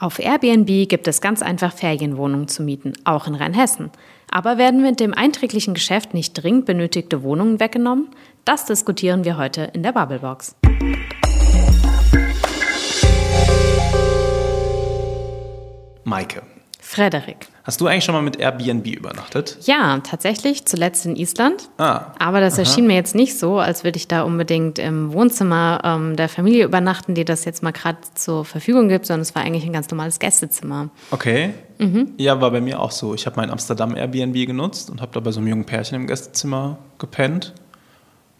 Auf Airbnb gibt es ganz einfach Ferienwohnungen zu mieten, auch in Rheinhessen. Aber werden mit dem einträglichen Geschäft nicht dringend benötigte Wohnungen weggenommen? Das diskutieren wir heute in der Bubblebox. Maike. Frederik. Hast du eigentlich schon mal mit Airbnb übernachtet? Ja, tatsächlich, zuletzt in Island. Ah. Aber das aha. erschien mir jetzt nicht so, als würde ich da unbedingt im Wohnzimmer ähm, der Familie übernachten, die das jetzt mal gerade zur Verfügung gibt, sondern es war eigentlich ein ganz normales Gästezimmer. Okay. Ja, war bei mir auch so. Ich habe mein Amsterdam Airbnb genutzt und habe da bei so einem jungen Pärchen im Gästezimmer gepennt.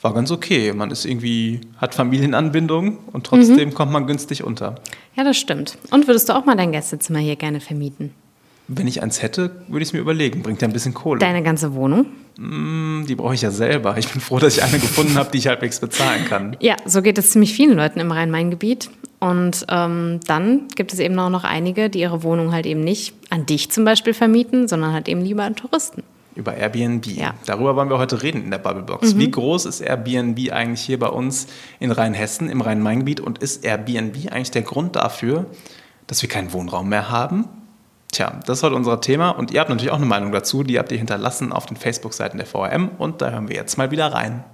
War ganz okay. Man ist irgendwie, hat Familienanbindung und trotzdem kommt man günstig unter. Ja, das stimmt. Und würdest du auch mal dein Gästezimmer hier gerne vermieten? Wenn ich eins hätte, würde ich es mir überlegen. Bringt ja ein bisschen Kohle. Deine ganze Wohnung? Die brauche ich ja selber. Ich bin froh, dass ich eine gefunden habe, die ich halbwegs bezahlen kann. Ja, so geht es ziemlich vielen Leuten im Rhein-Main-Gebiet. Und ähm, dann gibt es eben auch noch einige, die ihre Wohnung halt eben nicht an dich zum Beispiel vermieten, sondern halt eben lieber an Touristen. Über Airbnb. Ja. Darüber wollen wir heute reden in der Bubblebox. Wie groß ist Airbnb eigentlich hier bei uns in Rheinhessen, im Rhein-Main-Gebiet? Und ist Airbnb eigentlich der Grund dafür, dass wir keinen Wohnraum mehr haben? Tja, das ist heute unser Thema. Und ihr habt natürlich auch eine Meinung dazu. Die habt ihr hinterlassen auf den Facebook-Seiten der VRM. Und da hören wir jetzt mal wieder rein.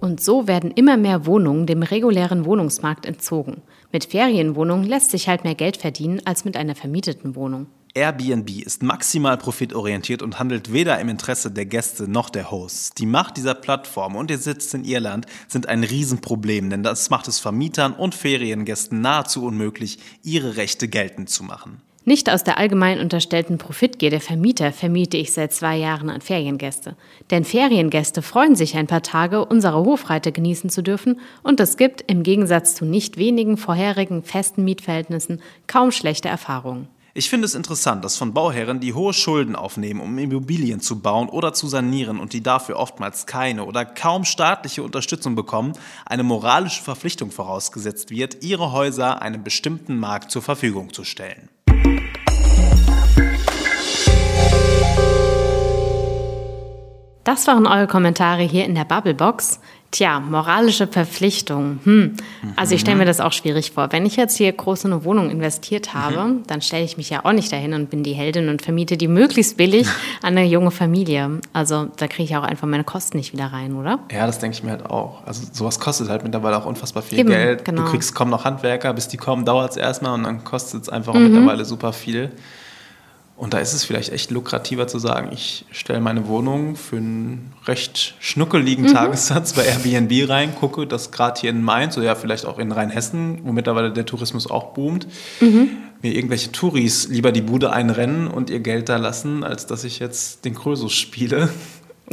Und so werden immer mehr Wohnungen dem regulären Wohnungsmarkt entzogen. Mit Ferienwohnungen lässt sich halt mehr Geld verdienen als mit einer vermieteten Wohnung. Airbnb ist maximal profitorientiert und handelt weder im Interesse der Gäste noch der Hosts. Die Macht dieser Plattform und ihr Sitz in Irland sind ein Riesenproblem, denn das macht es Vermietern und Feriengästen nahezu unmöglich, ihre Rechte geltend zu machen. Nicht aus der allgemein unterstellten Profitgier der Vermieter vermiete ich seit zwei Jahren an Feriengäste. Denn Feriengäste freuen sich ein paar Tage, unsere Hofreite genießen zu dürfen und es gibt im Gegensatz zu nicht wenigen vorherigen festen Mietverhältnissen kaum schlechte Erfahrungen. Ich finde es interessant, dass von Bauherren, die hohe Schulden aufnehmen, um Immobilien zu bauen oder zu sanieren und die dafür oftmals keine oder kaum staatliche Unterstützung bekommen, eine moralische Verpflichtung vorausgesetzt wird, ihre Häuser einem bestimmten Markt zur Verfügung zu stellen. Das waren eure Kommentare hier in der Bubblebox. Tja, moralische Verpflichtung. Hm. Also ich stelle mir das auch schwierig vor. Wenn ich jetzt hier groß in eine Wohnung investiert habe, dann stelle ich mich ja auch nicht dahin und bin die Heldin und vermiete die möglichst billig an eine junge Familie. Also da kriege ich auch einfach meine Kosten nicht wieder rein, oder? Ja, das denke ich mir halt auch. Also sowas kostet halt mittlerweile auch unfassbar viel Eben, Geld. genau. Du kriegst kaum noch Handwerker, bis die kommen, dauert es erstmal und dann kostet es einfach Mhm. mittlerweile super viel. Und da ist es vielleicht echt lukrativer zu sagen, ich stelle meine Wohnung für einen recht schnuckeligen Mhm. Tagessatz bei Airbnb rein, gucke, dass gerade hier in Mainz oder ja vielleicht auch in Rheinhessen, wo mittlerweile der Tourismus auch boomt, Mhm. mir irgendwelche Touris lieber die Bude einrennen und ihr Geld da lassen, als dass ich jetzt den Krösus spiele.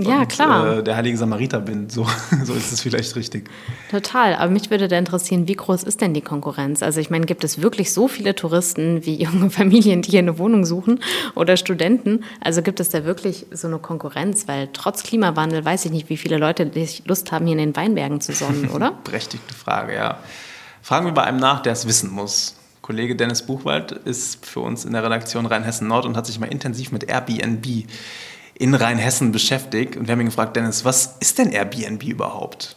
Ja, klar. Äh, der heilige Samariter bin. So, so ist es vielleicht richtig. Total. Aber mich würde da interessieren, wie groß ist denn die Konkurrenz? Also ich meine, gibt es wirklich so viele Touristen wie junge Familien, die hier eine Wohnung suchen oder Studenten? Also gibt es da wirklich so eine Konkurrenz? Weil trotz Klimawandel weiß ich nicht, wie viele Leute Lust haben, hier in den Weinbergen zu sonnen, oder? Berechtigte Frage, ja. Fragen wir bei einem nach, der es wissen muss. Kollege Dennis Buchwald ist für uns in der Redaktion Rheinhessen Nord und hat sich mal intensiv mit Airbnb in Rheinhessen beschäftigt. Und wir haben ihn gefragt, Dennis, was ist denn Airbnb überhaupt?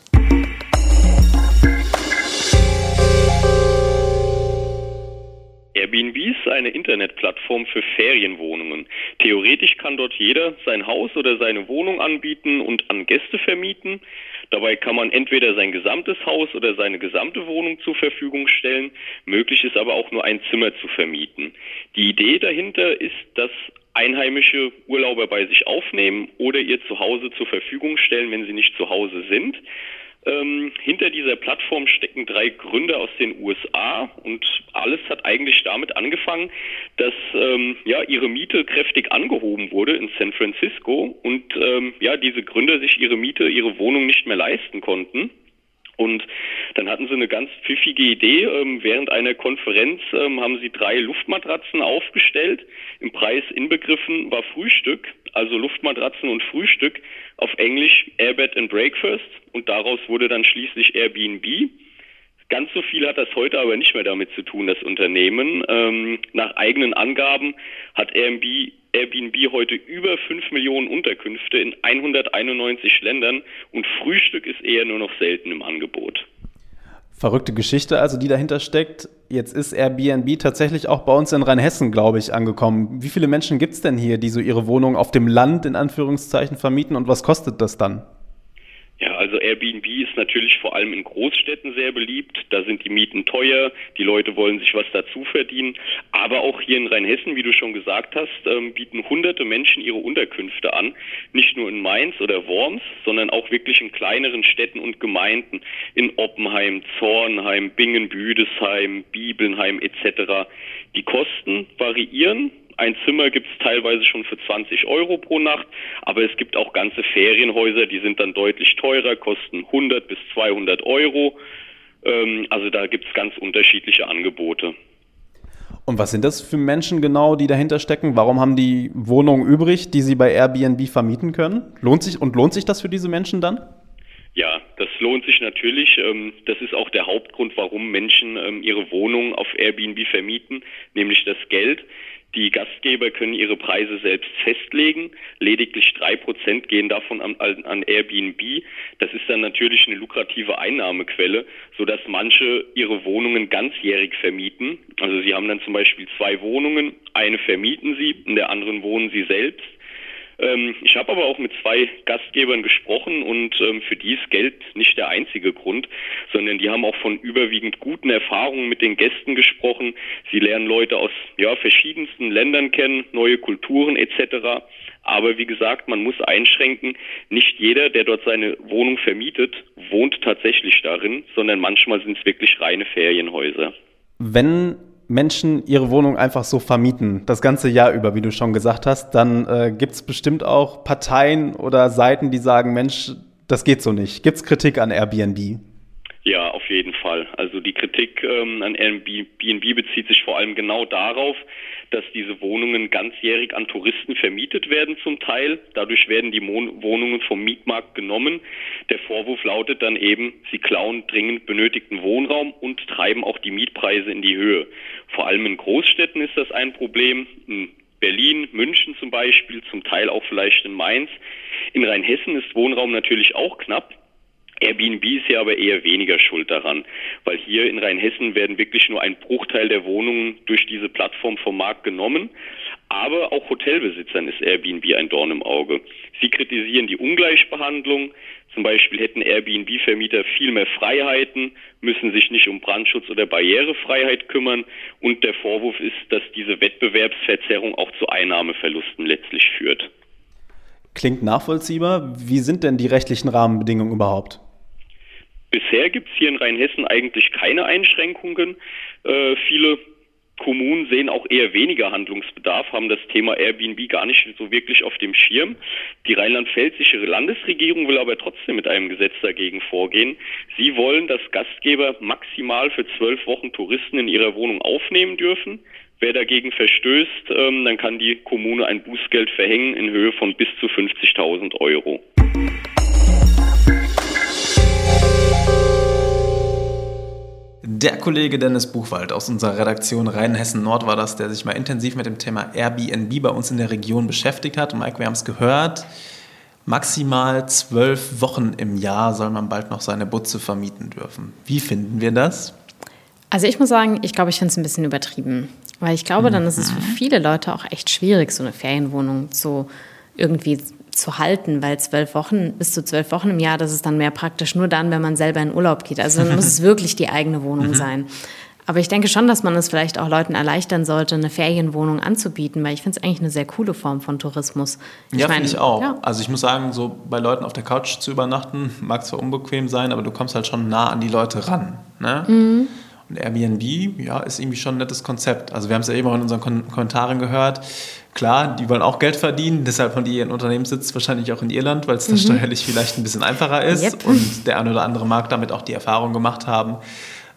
Airbnb ist eine Internetplattform für Ferienwohnungen. Theoretisch kann dort jeder sein Haus oder seine Wohnung anbieten und an Gäste vermieten. Dabei kann man entweder sein gesamtes Haus oder seine gesamte Wohnung zur Verfügung stellen. Möglich ist aber auch nur ein Zimmer zu vermieten. Die Idee dahinter ist, dass einheimische Urlauber bei sich aufnehmen oder ihr Zuhause zur Verfügung stellen, wenn sie nicht zu Hause sind. Ähm, hinter dieser Plattform stecken drei Gründer aus den USA und alles hat eigentlich damit angefangen, dass ähm, ja ihre Miete kräftig angehoben wurde in San Francisco und ähm, ja diese Gründer sich ihre Miete, ihre Wohnung nicht mehr leisten konnten. Und dann hatten sie eine ganz pfiffige Idee. Ähm, während einer Konferenz ähm, haben sie drei Luftmatratzen aufgestellt. Im Preis inbegriffen war Frühstück, also Luftmatratzen und Frühstück auf Englisch Airbed and Breakfast. Und daraus wurde dann schließlich Airbnb. Ganz so viel hat das heute aber nicht mehr damit zu tun, das Unternehmen. Ähm, nach eigenen Angaben hat Airbnb, Airbnb heute über 5 Millionen Unterkünfte in 191 Ländern und Frühstück ist eher nur noch selten im Angebot. Verrückte Geschichte also, die dahinter steckt. Jetzt ist Airbnb tatsächlich auch bei uns in Rheinhessen, glaube ich, angekommen. Wie viele Menschen gibt es denn hier, die so ihre Wohnung auf dem Land in Anführungszeichen vermieten und was kostet das dann? Also Airbnb ist natürlich vor allem in Großstädten sehr beliebt. Da sind die Mieten teuer, die Leute wollen sich was dazu verdienen. Aber auch hier in Rheinhessen, wie du schon gesagt hast, ähm, bieten hunderte Menschen ihre Unterkünfte an. Nicht nur in Mainz oder Worms, sondern auch wirklich in kleineren Städten und Gemeinden. In Oppenheim, Zornheim, Bingen, Büdesheim, Bibelnheim etc. Die Kosten variieren ein Zimmer gibt es teilweise schon für 20 Euro pro Nacht, aber es gibt auch ganze Ferienhäuser, die sind dann deutlich teurer, kosten 100 bis 200 Euro. Ähm, also da gibt es ganz unterschiedliche Angebote. Und was sind das für Menschen genau, die dahinter stecken? Warum haben die Wohnungen übrig, die sie bei Airbnb vermieten können? Lohnt sich und lohnt sich das für diese Menschen dann? Ja, das lohnt sich natürlich. Ähm, das ist auch der Hauptgrund, warum Menschen ähm, ihre Wohnungen auf Airbnb vermieten, nämlich das Geld. Die Gastgeber können ihre Preise selbst festlegen. Lediglich drei Prozent gehen davon an, an, Airbnb. Das ist dann natürlich eine lukrative Einnahmequelle, sodass manche ihre Wohnungen ganzjährig vermieten. Also sie haben dann zum Beispiel zwei Wohnungen, eine vermieten sie, in der anderen wohnen sie selbst. Ähm, ich habe aber auch mit zwei Gastgebern gesprochen und ähm, für die ist Geld nicht der einzige Grund, sondern die haben auch von überwiegend guten Erfahrungen mit den Gästen gesprochen. Sie lernen Leute aus ja, verschiedensten Ländern kennen, neue Kulturen etc. Aber wie gesagt, man muss einschränken, nicht jeder, der dort seine Wohnung vermietet, wohnt tatsächlich darin, sondern manchmal sind es wirklich reine Ferienhäuser. Wenn Menschen ihre Wohnung einfach so vermieten, das ganze Jahr über, wie du schon gesagt hast, dann äh, gibt es bestimmt auch Parteien oder Seiten, die sagen, Mensch, das geht so nicht. Gibt es Kritik an Airbnb? Ja, auf jeden Fall. Also die Kritik ähm, an Airbnb bezieht sich vor allem genau darauf, dass diese Wohnungen ganzjährig an Touristen vermietet werden zum Teil. Dadurch werden die Mon Wohnungen vom Mietmarkt genommen. Der Vorwurf lautet dann eben, sie klauen dringend benötigten Wohnraum und treiben auch die Mietpreise in die Höhe. Vor allem in Großstädten ist das ein Problem. In Berlin, München zum Beispiel, zum Teil auch vielleicht in Mainz. In Rheinhessen ist Wohnraum natürlich auch knapp. Airbnb ist ja aber eher weniger schuld daran, weil hier in Rheinhessen werden wirklich nur ein Bruchteil der Wohnungen durch diese Plattform vom Markt genommen. Aber auch Hotelbesitzern ist Airbnb ein Dorn im Auge. Sie kritisieren die Ungleichbehandlung. Zum Beispiel hätten Airbnb-Vermieter viel mehr Freiheiten, müssen sich nicht um Brandschutz oder Barrierefreiheit kümmern. Und der Vorwurf ist, dass diese Wettbewerbsverzerrung auch zu Einnahmeverlusten letztlich führt. Klingt nachvollziehbar. Wie sind denn die rechtlichen Rahmenbedingungen überhaupt? Bisher gibt es hier in Rheinhessen eigentlich keine Einschränkungen. Äh, viele Kommunen sehen auch eher weniger Handlungsbedarf, haben das Thema Airbnb gar nicht so wirklich auf dem Schirm. Die rheinland-pfälzische Landesregierung will aber trotzdem mit einem Gesetz dagegen vorgehen. Sie wollen, dass Gastgeber maximal für zwölf Wochen Touristen in ihrer Wohnung aufnehmen dürfen. Wer dagegen verstößt, ähm, dann kann die Kommune ein Bußgeld verhängen in Höhe von bis zu 50.000 Euro. Der Kollege Dennis Buchwald aus unserer Redaktion Rheinhessen Nord war das, der sich mal intensiv mit dem Thema Airbnb bei uns in der Region beschäftigt hat. Und Mike, wir haben es gehört, maximal zwölf Wochen im Jahr soll man bald noch seine Butze vermieten dürfen. Wie finden wir das? Also ich muss sagen, ich glaube, ich finde es ein bisschen übertrieben. Weil ich glaube, dann ist es für mhm. viele Leute auch echt schwierig, so eine Ferienwohnung zu irgendwie zu halten, weil zwölf Wochen, bis zu zwölf Wochen im Jahr, das ist dann mehr praktisch nur dann, wenn man selber in Urlaub geht. Also dann muss es wirklich die eigene Wohnung mhm. sein. Aber ich denke schon, dass man es vielleicht auch Leuten erleichtern sollte, eine Ferienwohnung anzubieten, weil ich finde es eigentlich eine sehr coole Form von Tourismus. Ich ja, finde ich auch. Ja. Also ich muss sagen, so bei Leuten auf der Couch zu übernachten, mag zwar unbequem sein, aber du kommst halt schon nah an die Leute ran. Ne? Mhm. Und Airbnb, ja, ist irgendwie schon ein nettes Konzept. Also wir haben es ja eben auch in unseren Kommentaren gehört. Klar, die wollen auch Geld verdienen, deshalb haben die ihren Unternehmenssitz wahrscheinlich auch in Irland, weil es da mhm. steuerlich vielleicht ein bisschen einfacher ist. Yep. Und der eine oder andere mag damit auch die Erfahrung gemacht haben,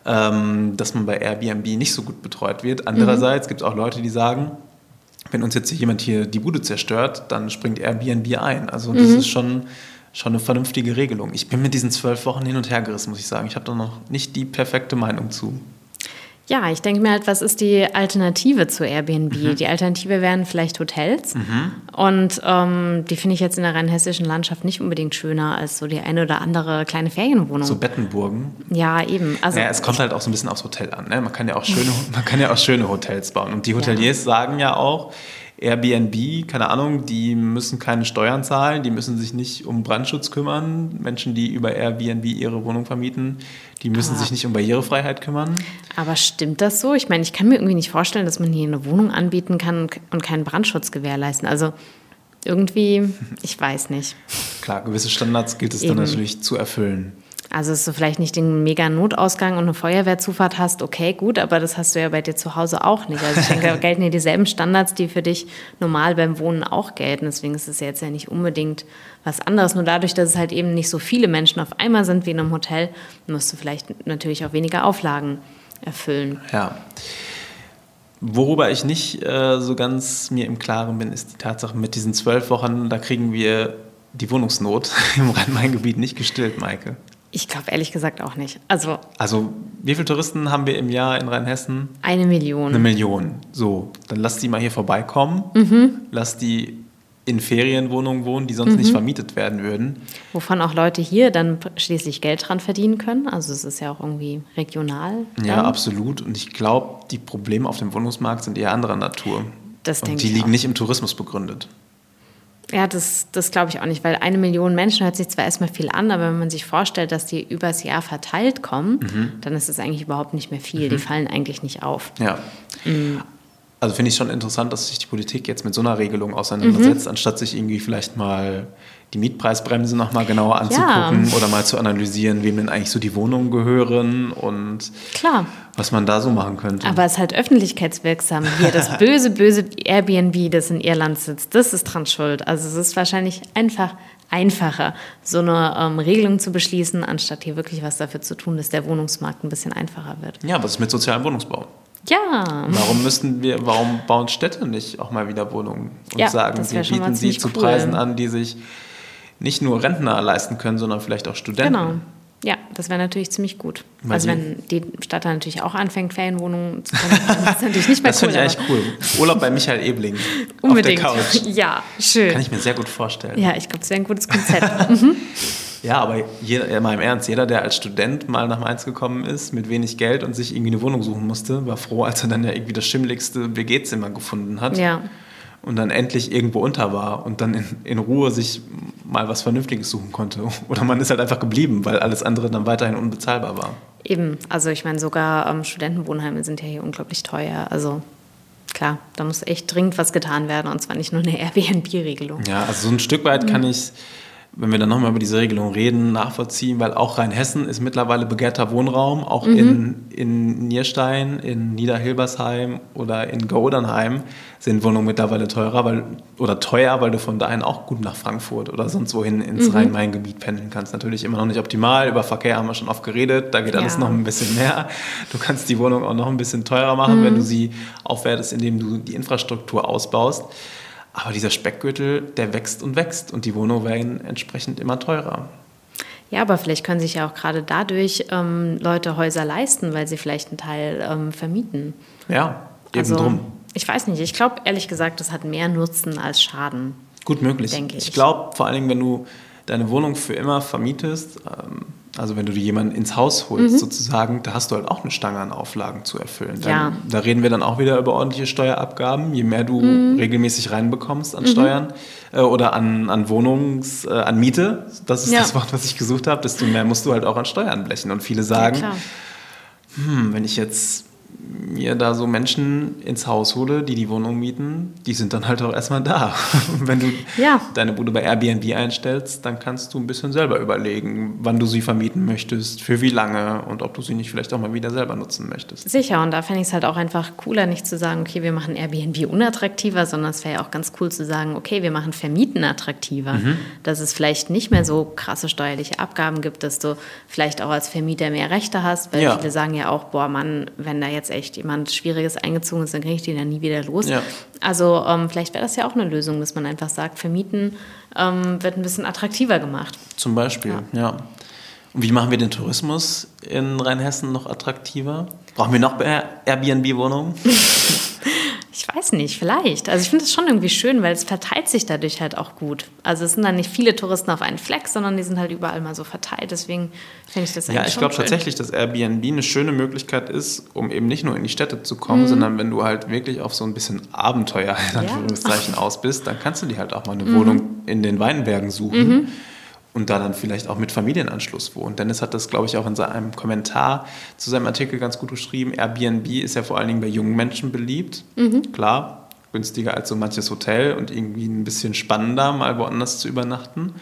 ähm, dass man bei Airbnb nicht so gut betreut wird. Andererseits mhm. gibt es auch Leute, die sagen, wenn uns jetzt jemand hier die Bude zerstört, dann springt Airbnb ein. Also das mhm. ist schon schon eine vernünftige Regelung. Ich bin mit diesen zwölf Wochen hin und her gerissen, muss ich sagen. Ich habe da noch nicht die perfekte Meinung zu. Ja, ich denke mir halt, was ist die Alternative zu Airbnb? Mhm. Die Alternative wären vielleicht Hotels. Mhm. Und ähm, die finde ich jetzt in der rheinhessischen Landschaft nicht unbedingt schöner als so die eine oder andere kleine Ferienwohnung. So Bettenburgen. Ja, eben. Also, ja, es kommt halt auch so ein bisschen aufs Hotel an. Ne? Man, kann ja auch schöne, man kann ja auch schöne Hotels bauen. Und die Hoteliers ja. sagen ja auch, Airbnb, keine Ahnung, die müssen keine Steuern zahlen, die müssen sich nicht um Brandschutz kümmern. Menschen, die über Airbnb ihre Wohnung vermieten, die müssen aber, sich nicht um Barrierefreiheit kümmern. Aber stimmt das so? Ich meine, ich kann mir irgendwie nicht vorstellen, dass man hier eine Wohnung anbieten kann und keinen Brandschutz gewährleisten. Also irgendwie, ich weiß nicht. Klar, gewisse Standards gilt es Eben. dann natürlich zu erfüllen. Also, dass du vielleicht nicht den mega Notausgang und eine Feuerwehrzufahrt hast, okay, gut, aber das hast du ja bei dir zu Hause auch nicht. Also ich denke, da gelten ja dieselben Standards, die für dich normal beim Wohnen auch gelten. Deswegen ist es jetzt ja nicht unbedingt was anderes. Nur dadurch, dass es halt eben nicht so viele Menschen auf einmal sind wie in einem Hotel, musst du vielleicht natürlich auch weniger Auflagen erfüllen. Ja. Worüber ich nicht äh, so ganz mir im Klaren bin, ist die Tatsache, mit diesen zwölf Wochen, da kriegen wir die Wohnungsnot im Rhein-Main-Gebiet nicht gestillt, Maike. Ich glaube ehrlich gesagt auch nicht. Also, also, wie viele Touristen haben wir im Jahr in Rheinhessen? Eine Million. Eine Million. So, dann lass die mal hier vorbeikommen. Mhm. Lass die in Ferienwohnungen wohnen, die sonst mhm. nicht vermietet werden würden. Wovon auch Leute hier dann schließlich Geld dran verdienen können. Also es ist ja auch irgendwie regional. Dann. Ja, absolut. Und ich glaube, die Probleme auf dem Wohnungsmarkt sind eher anderer Natur. Das Und die liegen auch. nicht im Tourismus begründet. Ja, das, das glaube ich auch nicht, weil eine Million Menschen hört sich zwar erstmal viel an, aber wenn man sich vorstellt, dass die übers Jahr verteilt kommen, mhm. dann ist es eigentlich überhaupt nicht mehr viel. Mhm. Die fallen eigentlich nicht auf. Ja. Mhm. Also finde ich schon interessant, dass sich die Politik jetzt mit so einer Regelung auseinandersetzt, mhm. anstatt sich irgendwie vielleicht mal die Mietpreisbremse nochmal genauer anzugucken ja. oder mal zu analysieren, wem denn eigentlich so die Wohnungen gehören und Klar. was man da so machen könnte. Aber es ist halt öffentlichkeitswirksam. Hier das böse, böse Airbnb, das in Irland sitzt, das ist dran schuld. Also es ist wahrscheinlich einfach einfacher, so eine ähm, Regelung zu beschließen, anstatt hier wirklich was dafür zu tun, dass der Wohnungsmarkt ein bisschen einfacher wird. Ja, was ist mit sozialem Wohnungsbau? Ja. Warum müssten wir, warum bauen Städte nicht auch mal wieder Wohnungen und ja, sagen, wir bieten sie zu cool. Preisen an, die sich nicht nur Rentner leisten können, sondern vielleicht auch Studenten. Genau. Ja, das wäre natürlich ziemlich gut. Weil also wenn die Stadt dann natürlich auch anfängt, Ferienwohnungen zu finden, das ist natürlich nicht mehr das cool. Das finde ich eigentlich cool. Urlaub bei Michael Ebling Unbedingt. auf der Couch. Ja, schön. Kann ich mir sehr gut vorstellen. Ja, ich glaube, das wäre ein gutes Konzept. mhm. Ja, aber jeder, mal im Ernst, jeder, der als Student mal nach Mainz gekommen ist, mit wenig Geld und sich irgendwie eine Wohnung suchen musste, war froh, als er dann ja irgendwie das schimmligste WG-Zimmer gefunden hat. Ja und dann endlich irgendwo unter war und dann in, in, Ruhe sich mal was Vernünftiges suchen konnte. Oder man ist halt einfach geblieben, weil alles andere dann weiterhin unbezahlbar war. Eben, also ich meine, sogar ähm, Studentenwohnheime sind ja hier unglaublich teuer. Also klar, da muss echt dringend was getan werden und zwar nicht nur eine Airbnb-Regelung. Ja, also so ein Stück weit kann mhm. ich wenn wir dann nochmal über diese Regelung reden, nachvollziehen, weil auch Rheinhessen ist mittlerweile begehrter Wohnraum, auch mhm. in, in Nierstein, in Niederhilbersheim oder in Godernheim sind Wohnungen mittlerweile teurer weil, oder teuer, weil du von dahin auch gut nach Frankfurt oder sonst wohin ins mhm. Rhein-Main-Gebiet pendeln kannst. Natürlich immer noch nicht optimal, über Verkehr haben wir schon oft geredet, da geht alles ja. noch ein bisschen mehr. Du kannst die Wohnung auch noch ein bisschen teurer machen, mhm. wenn du sie aufwertest, indem du die Infrastruktur ausbaust. Aber dieser Speckgürtel, der wächst und wächst und die Wohnungen werden entsprechend immer teurer. Ja, aber vielleicht können sich ja auch gerade dadurch ähm, Leute Häuser leisten, weil sie vielleicht einen Teil ähm, vermieten. Ja, eben also, drum. Ich weiß nicht, ich glaube ehrlich gesagt, das hat mehr Nutzen als Schaden. Gut möglich. Denke ich. Ich glaube vor allen Dingen, wenn du deine Wohnung für immer vermietest, ähm, also wenn du dir jemanden ins Haus holst mhm. sozusagen, da hast du halt auch eine Stange an Auflagen zu erfüllen. Dann, ja. Da reden wir dann auch wieder über ordentliche Steuerabgaben. Je mehr du mhm. regelmäßig reinbekommst an mhm. Steuern äh, oder an, an Wohnungs-, äh, an Miete, das ist ja. das Wort, was ich gesucht habe, desto mehr musst du halt auch an Steuern blechen. Und viele sagen, ja, hm, wenn ich jetzt mir da so Menschen ins Haus hole, die die Wohnung mieten, die sind dann halt auch erstmal da. Wenn du ja. deine Bude bei Airbnb einstellst, dann kannst du ein bisschen selber überlegen, wann du sie vermieten möchtest, für wie lange und ob du sie nicht vielleicht auch mal wieder selber nutzen möchtest. Sicher, und da fände ich es halt auch einfach cooler, nicht zu sagen, okay, wir machen Airbnb unattraktiver, sondern es wäre ja auch ganz cool zu sagen, okay, wir machen Vermieten attraktiver. Mhm. Dass es vielleicht nicht mehr so krasse steuerliche Abgaben gibt, dass du vielleicht auch als Vermieter mehr Rechte hast, weil ja. viele sagen ja auch, boah Mann, wenn da jetzt echt jemand Schwieriges eingezogen ist, dann kriege ich den dann nie wieder los. Ja. Also ähm, vielleicht wäre das ja auch eine Lösung, dass man einfach sagt, vermieten ähm, wird ein bisschen attraktiver gemacht. Zum Beispiel, ja. ja. Und wie machen wir den Tourismus in Rheinhessen noch attraktiver? Brauchen wir noch Airbnb-Wohnungen? Ich weiß nicht, vielleicht. Also ich finde es schon irgendwie schön, weil es verteilt sich dadurch halt auch gut. Also es sind dann nicht viele Touristen auf einen Fleck, sondern die sind halt überall mal so verteilt. Deswegen finde ich das eigentlich Ja, ich glaube tatsächlich, dass Airbnb eine schöne Möglichkeit ist, um eben nicht nur in die Städte zu kommen, mhm. sondern wenn du halt wirklich auf so ein bisschen Abenteuer in Anführungszeichen ja. aus bist, dann kannst du dir halt auch mal eine mhm. Wohnung in den Weinbergen suchen. Mhm und da dann vielleicht auch mit Familienanschluss wohnt. Dennis hat das, glaube ich, auch in seinem Kommentar zu seinem Artikel ganz gut beschrieben. Airbnb ist ja vor allen Dingen bei jungen Menschen beliebt. Mhm. Klar, günstiger als so manches Hotel und irgendwie ein bisschen spannender, mal woanders zu übernachten.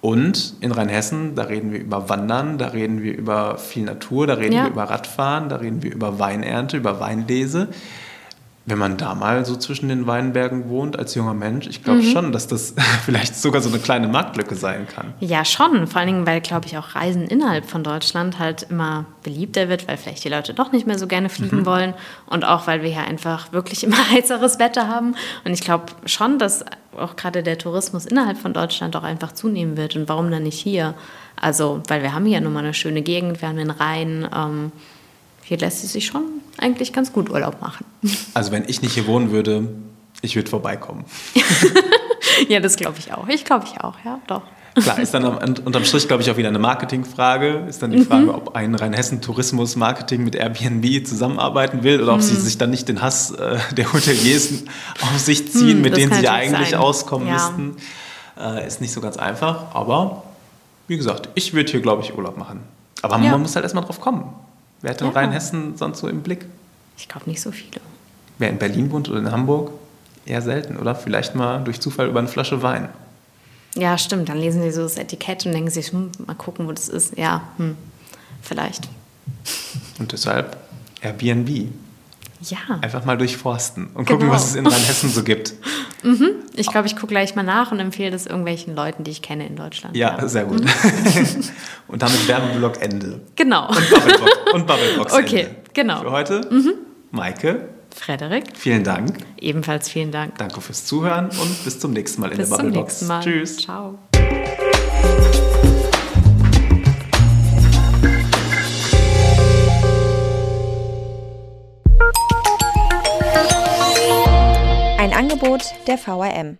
Und in Rheinhessen, da reden wir über Wandern, da reden wir über viel Natur, da reden ja. wir über Radfahren, da reden wir über Weinernte, über Weinlese wenn man da mal so zwischen den Weinbergen wohnt als junger Mensch, ich glaube mhm. schon, dass das vielleicht sogar so eine kleine Marktlücke sein kann. Ja, schon. Vor allen Dingen, weil, glaube ich, auch Reisen innerhalb von Deutschland halt immer beliebter wird, weil vielleicht die Leute doch nicht mehr so gerne fliegen mhm. wollen und auch, weil wir hier einfach wirklich immer heißeres Wetter haben. Und ich glaube schon, dass auch gerade der Tourismus innerhalb von Deutschland auch einfach zunehmen wird. Und warum dann nicht hier? Also, weil wir haben hier nun mal eine schöne Gegend, wir haben den Rhein. Ähm, hier lässt es sich schon eigentlich ganz gut Urlaub machen. Also wenn ich nicht hier wohnen würde, ich würde vorbeikommen. ja, das glaube ich auch. Ich glaube ich auch, ja, doch. Klar, ist dann unterm Strich, glaube ich, auch wieder eine Marketingfrage. Ist dann die Frage, mhm. ob ein Rheinhessen-Tourismus-Marketing mit Airbnb zusammenarbeiten will oder ob mhm. sie sich dann nicht den Hass äh, der Hoteliers auf sich ziehen, mhm, mit denen sie eigentlich sein. auskommen ja. müssten. Äh, ist nicht so ganz einfach, aber wie gesagt, ich würde hier, glaube ich, Urlaub machen. Aber ja. man muss halt erstmal drauf kommen. Wer hat in ja. Rheinhessen sonst so im Blick? Ich glaube nicht so viele. Wer in Berlin wohnt oder in Hamburg? Eher selten, oder? Vielleicht mal durch Zufall über eine Flasche Wein. Ja, stimmt. Dann lesen sie so das Etikett und denken sich, hm, mal gucken, wo das ist. Ja, hm, vielleicht. Und deshalb Airbnb. Ja. Einfach mal durchforsten und genau. gucken, was es in Rheinhessen so gibt. Mhm. Ich glaube, ich gucke gleich mal nach und empfehle das irgendwelchen Leuten, die ich kenne in Deutschland. Ja, ja. sehr gut. Mhm. und damit Werbeblock Ende. Genau. Und Bubblebox, und Bubblebox Okay, Ende. genau. Für heute, mhm. Maike. Frederik. Vielen Dank. Ebenfalls vielen Dank. Danke fürs Zuhören und bis zum nächsten Mal in bis der Bubblebox. Bis zum nächsten Mal. Tschüss. Ciao. Angebot der VRM.